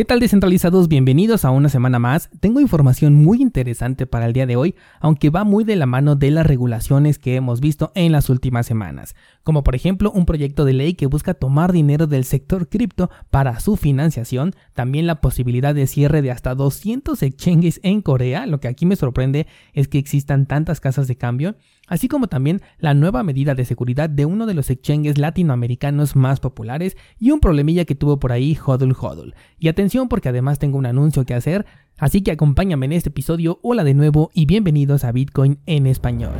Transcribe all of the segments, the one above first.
¿Qué tal descentralizados? Bienvenidos a una semana más. Tengo información muy interesante para el día de hoy, aunque va muy de la mano de las regulaciones que hemos visto en las últimas semanas, como por ejemplo un proyecto de ley que busca tomar dinero del sector cripto para su financiación, también la posibilidad de cierre de hasta 200 exchanges en Corea, lo que aquí me sorprende es que existan tantas casas de cambio, así como también la nueva medida de seguridad de uno de los exchanges latinoamericanos más populares y un problemilla que tuvo por ahí Hodl Hodl. Y atención porque además tengo un anuncio que hacer, así que acompáñame en este episodio, hola de nuevo y bienvenidos a Bitcoin en español.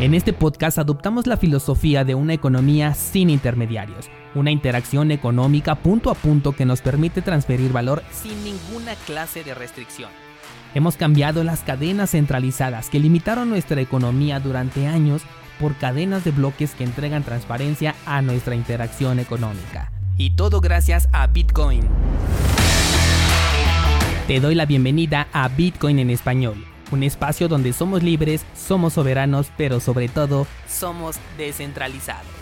En este podcast adoptamos la filosofía de una economía sin intermediarios, una interacción económica punto a punto que nos permite transferir valor sin ninguna clase de restricción. Hemos cambiado las cadenas centralizadas que limitaron nuestra economía durante años por cadenas de bloques que entregan transparencia a nuestra interacción económica. Y todo gracias a Bitcoin. Te doy la bienvenida a Bitcoin en español, un espacio donde somos libres, somos soberanos, pero sobre todo somos descentralizados.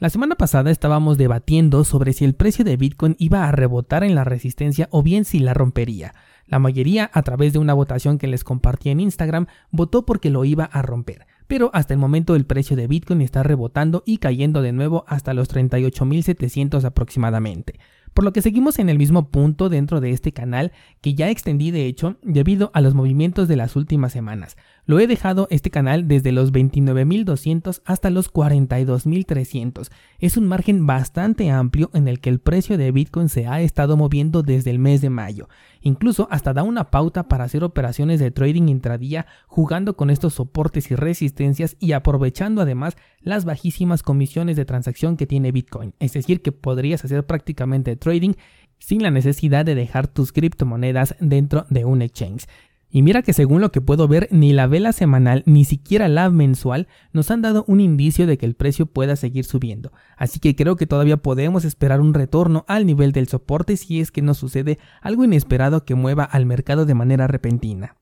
La semana pasada estábamos debatiendo sobre si el precio de Bitcoin iba a rebotar en la resistencia o bien si la rompería. La mayoría, a través de una votación que les compartí en Instagram, votó porque lo iba a romper. Pero hasta el momento el precio de Bitcoin está rebotando y cayendo de nuevo hasta los 38.700 aproximadamente por lo que seguimos en el mismo punto dentro de este canal que ya extendí de hecho debido a los movimientos de las últimas semanas. Lo he dejado este canal desde los 29.200 hasta los 42.300. Es un margen bastante amplio en el que el precio de Bitcoin se ha estado moviendo desde el mes de mayo. Incluso hasta da una pauta para hacer operaciones de trading intradía jugando con estos soportes y resistencias y aprovechando además las bajísimas comisiones de transacción que tiene Bitcoin. Es decir, que podrías hacer prácticamente trading sin la necesidad de dejar tus criptomonedas dentro de un exchange. Y mira que según lo que puedo ver, ni la vela semanal ni siquiera la mensual nos han dado un indicio de que el precio pueda seguir subiendo. Así que creo que todavía podemos esperar un retorno al nivel del soporte si es que no sucede algo inesperado que mueva al mercado de manera repentina.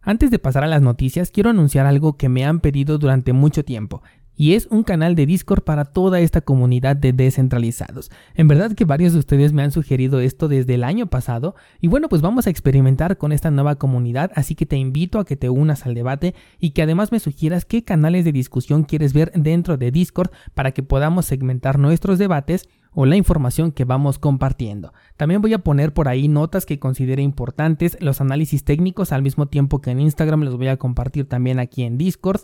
Antes de pasar a las noticias, quiero anunciar algo que me han pedido durante mucho tiempo y es un canal de Discord para toda esta comunidad de descentralizados. En verdad que varios de ustedes me han sugerido esto desde el año pasado y bueno pues vamos a experimentar con esta nueva comunidad así que te invito a que te unas al debate y que además me sugieras qué canales de discusión quieres ver dentro de Discord para que podamos segmentar nuestros debates o la información que vamos compartiendo. También voy a poner por ahí notas que considere importantes, los análisis técnicos al mismo tiempo que en Instagram los voy a compartir también aquí en Discord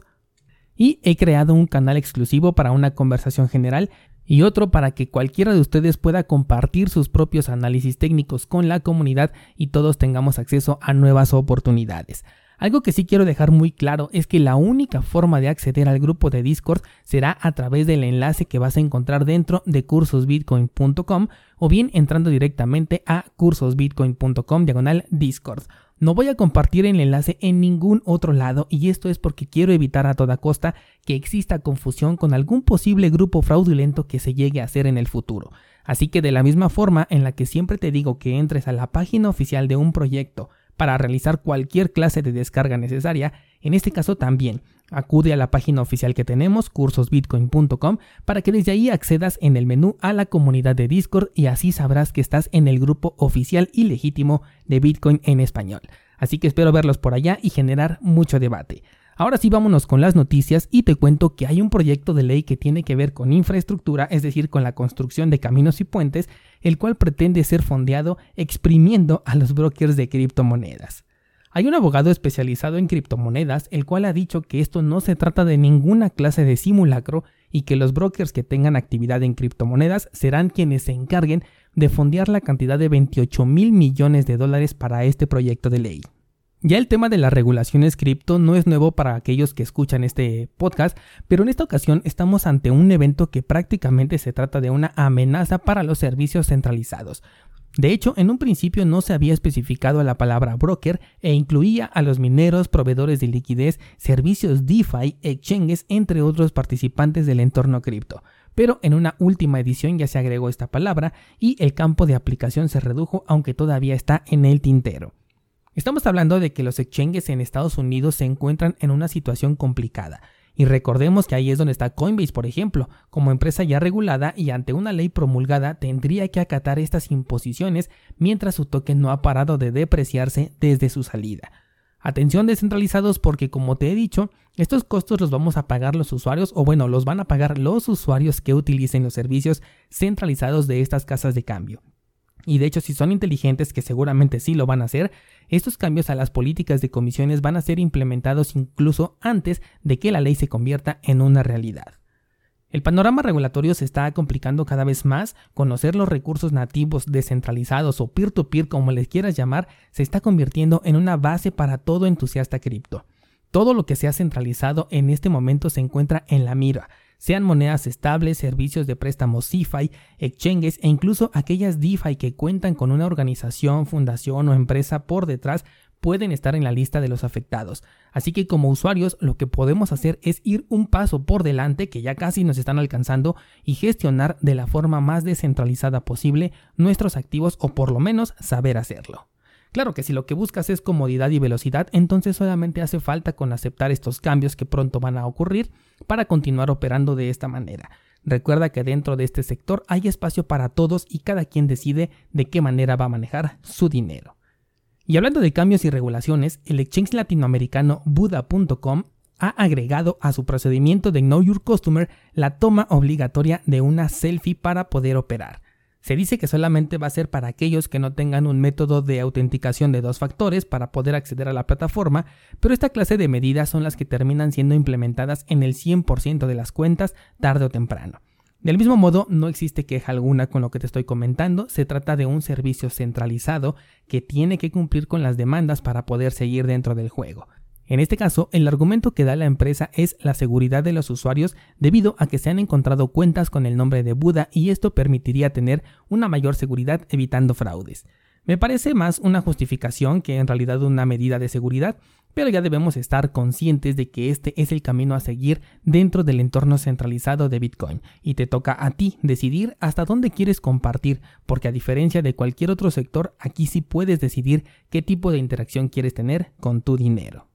y he creado un canal exclusivo para una conversación general y otro para que cualquiera de ustedes pueda compartir sus propios análisis técnicos con la comunidad y todos tengamos acceso a nuevas oportunidades. Algo que sí quiero dejar muy claro es que la única forma de acceder al grupo de Discord será a través del enlace que vas a encontrar dentro de cursosbitcoin.com o bien entrando directamente a cursosbitcoin.com diagonal Discord. No voy a compartir el enlace en ningún otro lado y esto es porque quiero evitar a toda costa que exista confusión con algún posible grupo fraudulento que se llegue a hacer en el futuro. Así que de la misma forma en la que siempre te digo que entres a la página oficial de un proyecto para realizar cualquier clase de descarga necesaria, en este caso también acude a la página oficial que tenemos, cursosbitcoin.com, para que desde ahí accedas en el menú a la comunidad de Discord y así sabrás que estás en el grupo oficial y legítimo de Bitcoin en español. Así que espero verlos por allá y generar mucho debate. Ahora sí vámonos con las noticias y te cuento que hay un proyecto de ley que tiene que ver con infraestructura, es decir, con la construcción de caminos y puentes, el cual pretende ser fondeado exprimiendo a los brokers de criptomonedas. Hay un abogado especializado en criptomonedas, el cual ha dicho que esto no se trata de ninguna clase de simulacro y que los brokers que tengan actividad en criptomonedas serán quienes se encarguen de fondear la cantidad de 28 mil millones de dólares para este proyecto de ley. Ya el tema de las regulaciones cripto no es nuevo para aquellos que escuchan este podcast, pero en esta ocasión estamos ante un evento que prácticamente se trata de una amenaza para los servicios centralizados. De hecho, en un principio no se había especificado la palabra broker e incluía a los mineros, proveedores de liquidez, servicios DeFi, exchanges, entre otros participantes del entorno cripto pero en una última edición ya se agregó esta palabra y el campo de aplicación se redujo aunque todavía está en el tintero. Estamos hablando de que los exchanges en Estados Unidos se encuentran en una situación complicada Y recordemos que ahí es donde está Coinbase, por ejemplo, como empresa ya regulada y ante una ley promulgada tendría que acatar estas imposiciones mientras su token no ha parado de depreciarse desde su salida. Atención descentralizados porque como te he dicho, estos costos los vamos a pagar los usuarios o bueno, los van a pagar los usuarios que utilicen los servicios centralizados de estas casas de cambio. Y de hecho, si son inteligentes, que seguramente sí lo van a hacer, estos cambios a las políticas de comisiones van a ser implementados incluso antes de que la ley se convierta en una realidad. El panorama regulatorio se está complicando cada vez más, conocer los recursos nativos descentralizados o peer-to-peer como les quieras llamar, se está convirtiendo en una base para todo entusiasta cripto. Todo lo que sea centralizado en este momento se encuentra en la mira, sean monedas estables, servicios de préstamos CeFi, exchanges e incluso aquellas DeFi que cuentan con una organización, fundación o empresa por detrás pueden estar en la lista de los afectados. Así que como usuarios lo que podemos hacer es ir un paso por delante, que ya casi nos están alcanzando, y gestionar de la forma más descentralizada posible nuestros activos o por lo menos saber hacerlo. Claro que si lo que buscas es comodidad y velocidad, entonces solamente hace falta con aceptar estos cambios que pronto van a ocurrir para continuar operando de esta manera. Recuerda que dentro de este sector hay espacio para todos y cada quien decide de qué manera va a manejar su dinero. Y hablando de cambios y regulaciones, el exchange latinoamericano Buda.com ha agregado a su procedimiento de Know Your Customer la toma obligatoria de una selfie para poder operar. Se dice que solamente va a ser para aquellos que no tengan un método de autenticación de dos factores para poder acceder a la plataforma, pero esta clase de medidas son las que terminan siendo implementadas en el 100% de las cuentas tarde o temprano. Del mismo modo, no existe queja alguna con lo que te estoy comentando, se trata de un servicio centralizado que tiene que cumplir con las demandas para poder seguir dentro del juego. En este caso, el argumento que da la empresa es la seguridad de los usuarios debido a que se han encontrado cuentas con el nombre de Buda y esto permitiría tener una mayor seguridad evitando fraudes. Me parece más una justificación que en realidad una medida de seguridad, pero ya debemos estar conscientes de que este es el camino a seguir dentro del entorno centralizado de Bitcoin y te toca a ti decidir hasta dónde quieres compartir, porque a diferencia de cualquier otro sector, aquí sí puedes decidir qué tipo de interacción quieres tener con tu dinero.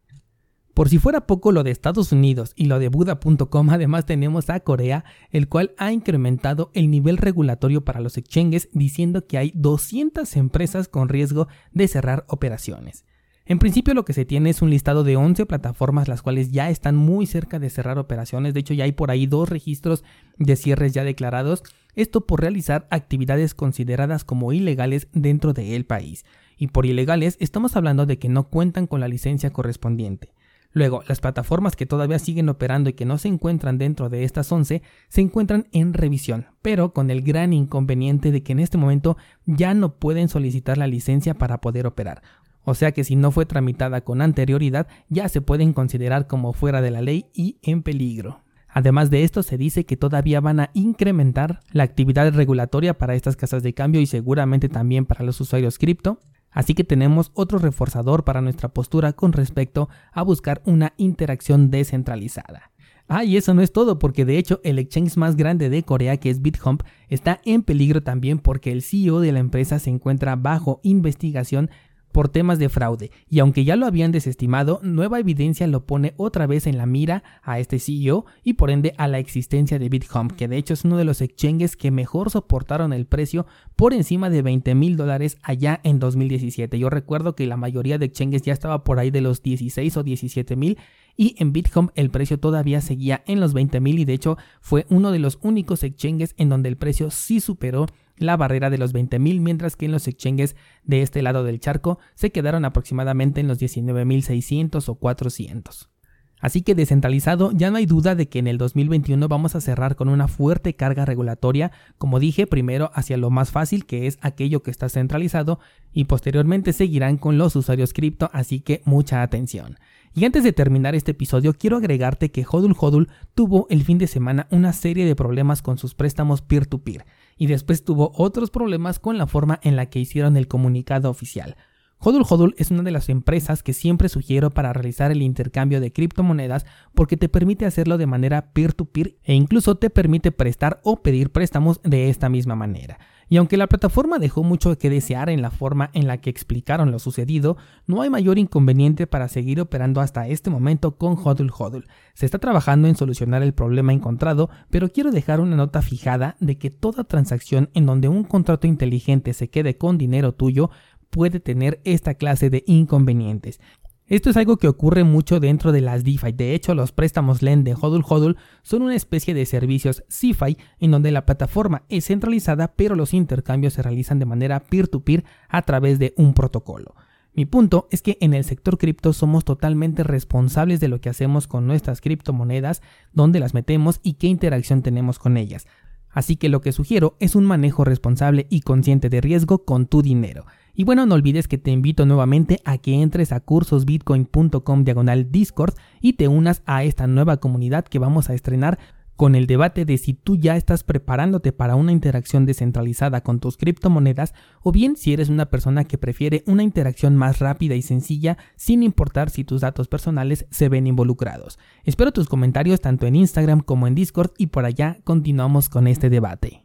Por si fuera poco lo de Estados Unidos y lo de Buda.com, además tenemos a Corea, el cual ha incrementado el nivel regulatorio para los exchanges diciendo que hay 200 empresas con riesgo de cerrar operaciones. En principio lo que se tiene es un listado de 11 plataformas las cuales ya están muy cerca de cerrar operaciones, de hecho ya hay por ahí dos registros de cierres ya declarados, esto por realizar actividades consideradas como ilegales dentro del país. Y por ilegales estamos hablando de que no cuentan con la licencia correspondiente. Luego, las plataformas que todavía siguen operando y que no se encuentran dentro de estas 11 se encuentran en revisión, pero con el gran inconveniente de que en este momento ya no pueden solicitar la licencia para poder operar. O sea que si no fue tramitada con anterioridad, ya se pueden considerar como fuera de la ley y en peligro. Además de esto, se dice que todavía van a incrementar la actividad regulatoria para estas casas de cambio y seguramente también para los usuarios cripto, Así que tenemos otro reforzador para nuestra postura con respecto a buscar una interacción descentralizada. Ah, y eso no es todo, porque de hecho el exchange más grande de Corea, que es BitHump, está en peligro también porque el CEO de la empresa se encuentra bajo investigación por temas de fraude, y aunque ya lo habían desestimado, nueva evidencia lo pone otra vez en la mira a este CEO y por ende a la existencia de BitHump, que de hecho es uno de los exchanges que mejor soportaron el precio por encima de 20 mil dólares allá en 2017. Yo recuerdo que la mayoría de exchanges ya estaba por ahí de los 16 o 17 mil y en BitHump el precio todavía seguía en los 20 mil y de hecho fue uno de los únicos exchanges en donde el precio sí superó la barrera de los 20.000, mientras que en los exchanges de este lado del charco se quedaron aproximadamente en los 19.600 o 400. Así que descentralizado, ya no hay duda de que en el 2021 vamos a cerrar con una fuerte carga regulatoria, como dije, primero hacia lo más fácil que es aquello que está centralizado y posteriormente seguirán con los usuarios cripto, así que mucha atención. Y antes de terminar este episodio, quiero agregarte que Hodul Hodul tuvo el fin de semana una serie de problemas con sus préstamos peer-to-peer. peer to peer y después tuvo otros problemas con la forma en la que hicieron el comunicado oficial. Hodul Hodul es una de las empresas que siempre sugiero para realizar el intercambio de criptomonedas porque te permite hacerlo de manera peer-to-peer -peer e incluso te permite prestar o pedir préstamos de esta misma manera. Y aunque la plataforma dejó mucho que desear en la forma en la que explicaron lo sucedido, no hay mayor inconveniente para seguir operando hasta este momento con HODL HODL. Se está trabajando en solucionar el problema encontrado, pero quiero dejar una nota fijada de que toda transacción en donde un contrato inteligente se quede con dinero tuyo puede tener esta clase de inconvenientes. Esto es algo que ocurre mucho dentro de las DeFi. De hecho, los préstamos LEND de HODL HODL son una especie de servicios CeFi en donde la plataforma es centralizada, pero los intercambios se realizan de manera peer-to-peer a través de un protocolo. Mi punto es que en el sector cripto somos totalmente responsables de lo que hacemos con nuestras criptomonedas, dónde las metemos y qué interacción tenemos con ellas. Así que lo que sugiero es un manejo responsable y consciente de riesgo con tu dinero. Y bueno, no olvides que te invito nuevamente a que entres a cursosbitcoin.com diagonal Discord y te unas a esta nueva comunidad que vamos a estrenar con el debate de si tú ya estás preparándote para una interacción descentralizada con tus criptomonedas o bien si eres una persona que prefiere una interacción más rápida y sencilla sin importar si tus datos personales se ven involucrados. Espero tus comentarios tanto en Instagram como en Discord y por allá continuamos con este debate.